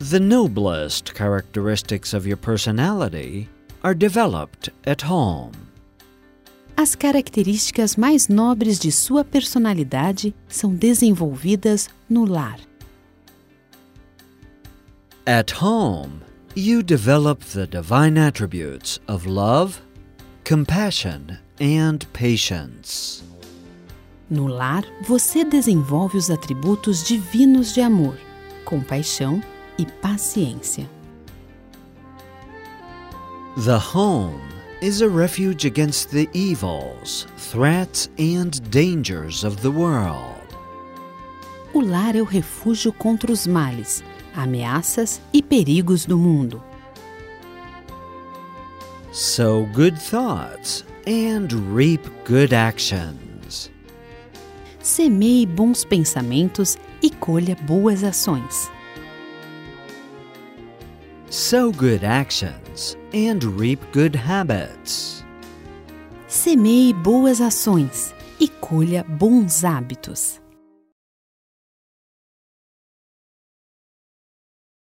The noblest characteristics of your personality are developed at home. As características mais nobres de sua personalidade são desenvolvidas no lar. At home, you develop the divine attributes of love, compassion, and patience. No lar, você desenvolve os atributos divinos de amor, compaixão e paciência. The home is a refuge against the evils, threats, and dangers of the world. O lar é o refúgio contra os males, ameaças e perigos do mundo. Sow good thoughts and reap good actions. Semeie bons pensamentos e colha boas ações. Sow good actions and reap good habits. Semeie boas ações e colha bons hábitos.